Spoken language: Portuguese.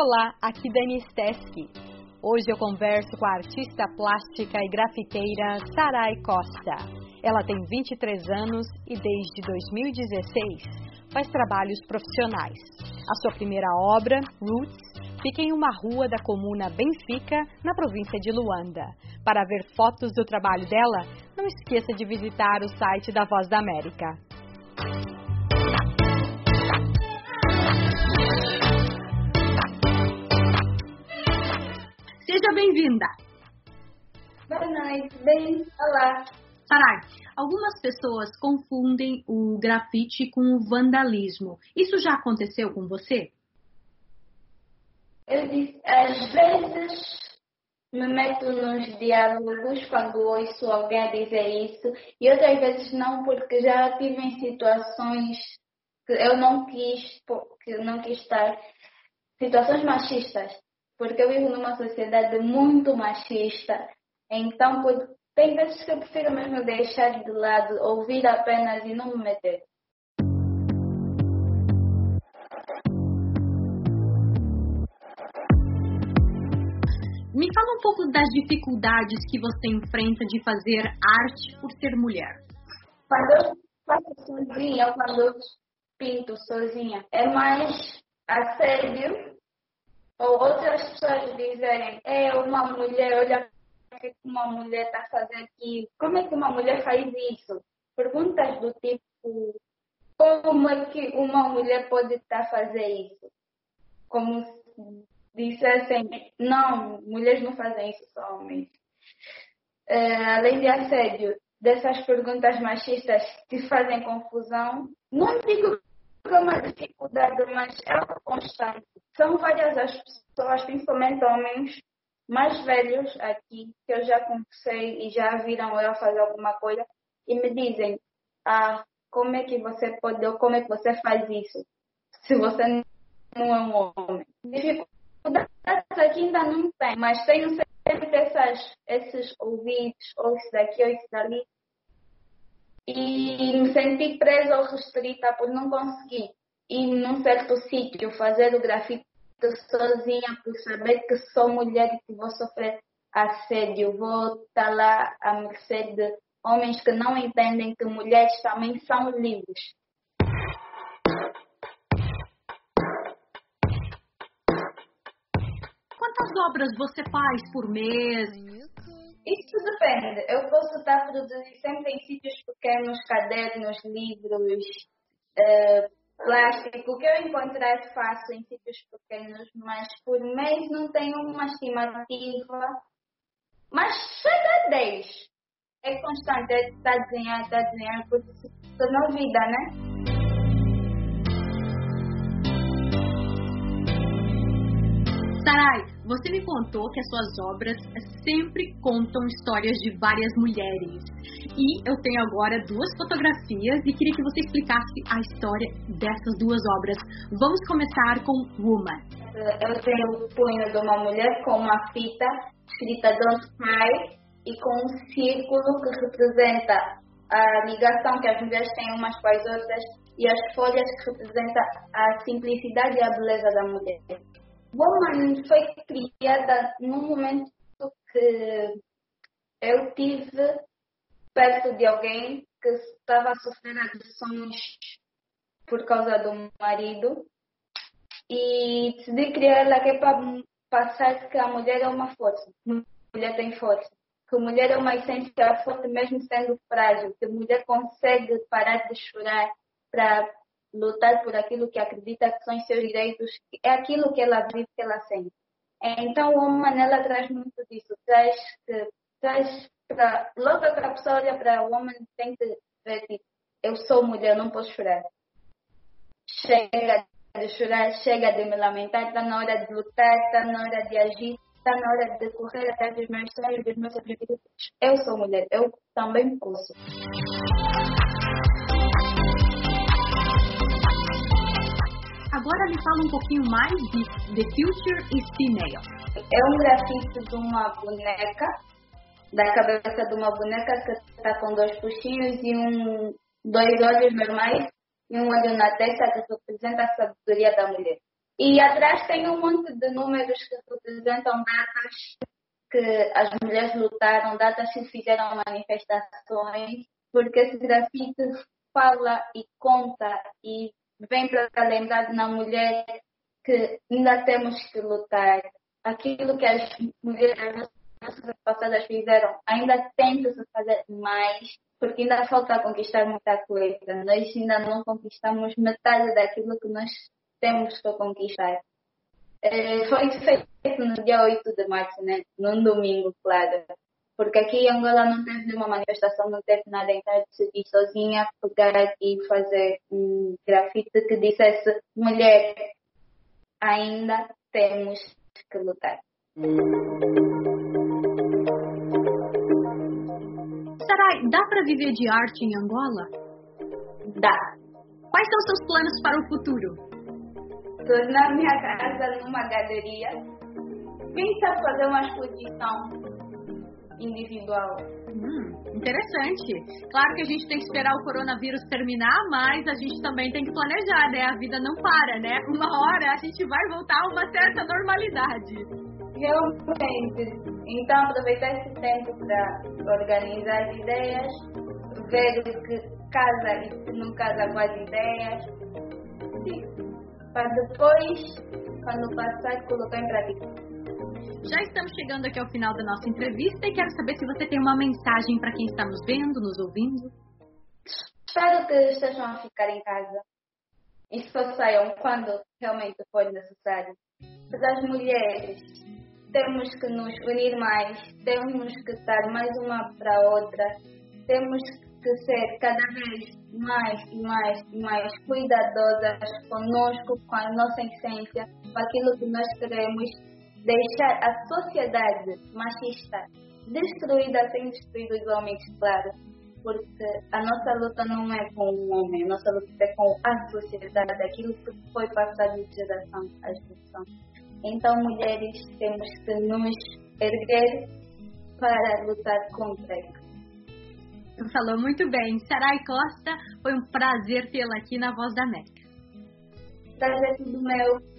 Olá, aqui Dani Steski. Hoje eu converso com a artista plástica e grafiteira Sarai Costa. Ela tem 23 anos e desde 2016 faz trabalhos profissionais. A sua primeira obra, Roots, fica em uma rua da comuna Benfica, na província de Luanda. Para ver fotos do trabalho dela, não esqueça de visitar o site da Voz da América. Seja bem-vinda! Boa noite, bem, olá. Sarai, algumas pessoas confundem o grafite com o vandalismo. Isso já aconteceu com você? Eu disse, às vezes me meto nos diálogos quando ouço alguém dizer isso e outras vezes não, porque já tive em situações que eu não quis, que não quis estar, situações machistas, porque eu vivo numa sociedade muito machista, então tem vezes que eu prefiro mesmo deixar de lado, ouvir apenas e não me meter. Me fala um pouco das dificuldades que você enfrenta de fazer arte por ser mulher. Quando eu faço sozinha, quando eu pinto sozinha, é mais assédio ou outras pessoas dizerem, é uma mulher, olha o que uma mulher está fazendo aqui, como é que uma mulher faz isso? Perguntas do tipo, como é que uma mulher pode estar tá fazendo isso? Como dissessem, não, mulheres não fazem isso, só homens. Uh, além de assédio, dessas perguntas machistas que fazem confusão, não digo que é uma dificuldade, mas é uma constante. São várias as pessoas, principalmente homens mais velhos aqui, que eu já conversei e já viram eu fazer alguma coisa, e me dizem, ah, como é que você pode, ou como é que você faz isso, se você não é um homem. Dificuldade aqui ainda não tem, mas tenho sempre essas, esses ouvidos, ou isso daqui, ou isso dali. E me senti presa ou restrita por não conseguir ir num certo sítio, fazer o grafite sozinha, por saber que sou mulher e que vou sofrer assédio. Vou estar lá à mercê de homens que não entendem que mulheres também são livres. quantas obras você faz por mês? Isso depende. Eu posso estar produzindo sempre em sítios pequenos, cadernos, livros, uh, plástico. Que eu encontrar faço em sítios pequenos, mas por mês não tenho uma estimativa. Mas chega a 10. É constante, é desenhar, estar a desenhar, porque se tornou vida, né? Sarai, você me contou que as suas obras sempre contam histórias de várias mulheres. E eu tenho agora duas fotografias e queria que você explicasse a história dessas duas obras. Vamos começar com Woman. Eu tenho o punho de uma mulher com uma fita escrita Don't Cry e com um círculo que representa a ligação que as mulheres têm umas com as outras e as folhas que representam a simplicidade e a beleza da mulher. Woman foi criada no momento que eu tive perto de alguém que estava a sofrer agressões por causa do marido e decidi criar ela que é para passar que a mulher é uma força, a mulher tem força, que a mulher é uma essência forte mesmo sendo frágil, que a mulher consegue parar de chorar para lutar por aquilo que acredita que são seus direitos, é aquilo que ela vive, que ela sente. Então, o homem, ela traz muito disso, traz, traz logo que a pessoa olha para o homem, tem que ver, tipo, eu sou mulher, não posso chorar. Chega de chorar, chega de me lamentar, está na hora de lutar, está na hora de agir, está na hora de correr atrás dos meus sonhos, dos meus objetivos. Eu sou mulher, eu também posso. Agora me fala um pouquinho mais de The Future is Female. É um grafite de uma boneca, da cabeça de uma boneca que está com dois puxinhos e um, dois olhos normais e um olho na testa que representa a sabedoria da mulher. E atrás tem um monte de números que representam datas que as mulheres lutaram, datas que fizeram manifestações, porque esse grafite fala e conta e vem para lembrar na mulher que ainda temos que lutar. Aquilo que as mulheres passadas fizeram, ainda tem que se fazer mais, porque ainda falta conquistar muita coisa. Nós ainda não conquistamos metade daquilo que nós temos que conquistar. É, foi feito no dia 8 de março, né? num domingo, claro. Porque aqui em Angola não teve nenhuma manifestação, não teve nada, então eu decidi sozinha pegar e fazer um grafite que dissesse mulher, ainda temos que lutar. Sarai, dá para viver de arte em Angola? Dá. Quais são seus planos para o futuro? tornar minha casa numa galeria. Quem sabe fazer uma exposição individual. Hum, interessante. Claro que a gente tem que esperar o coronavírus terminar, mas a gente também tem que planejar, né? A vida não para, né? Uma hora a gente vai voltar a uma certa normalidade. Realmente. Então, aproveitar esse tempo para organizar as ideias, ver o que casa e o que não casa com as ideias. Sim para depois, quando passar, colocar em prática. Já estamos chegando aqui ao final da nossa entrevista e quero saber se você tem uma mensagem para quem está nos vendo, nos ouvindo. Espero que estejam a ficar em casa e só saiam quando realmente for necessário. Para as mulheres, temos que nos unir mais, temos que estar mais uma para a outra, temos que ser cada vez mais e mais e mais cuidadosas conosco, com a nossa essência, com aquilo que nós queremos, deixar a sociedade machista destruída sem destruir os homens, claro, porque a nossa luta não é com o homem, a nossa luta é com a sociedade, aquilo que foi passado de geração a geração. Então, mulheres, temos que nos erguer para lutar contra isso. Falou muito bem. Sarai Costa, foi um prazer tê-la aqui na Voz da América. Prazer tudo meu.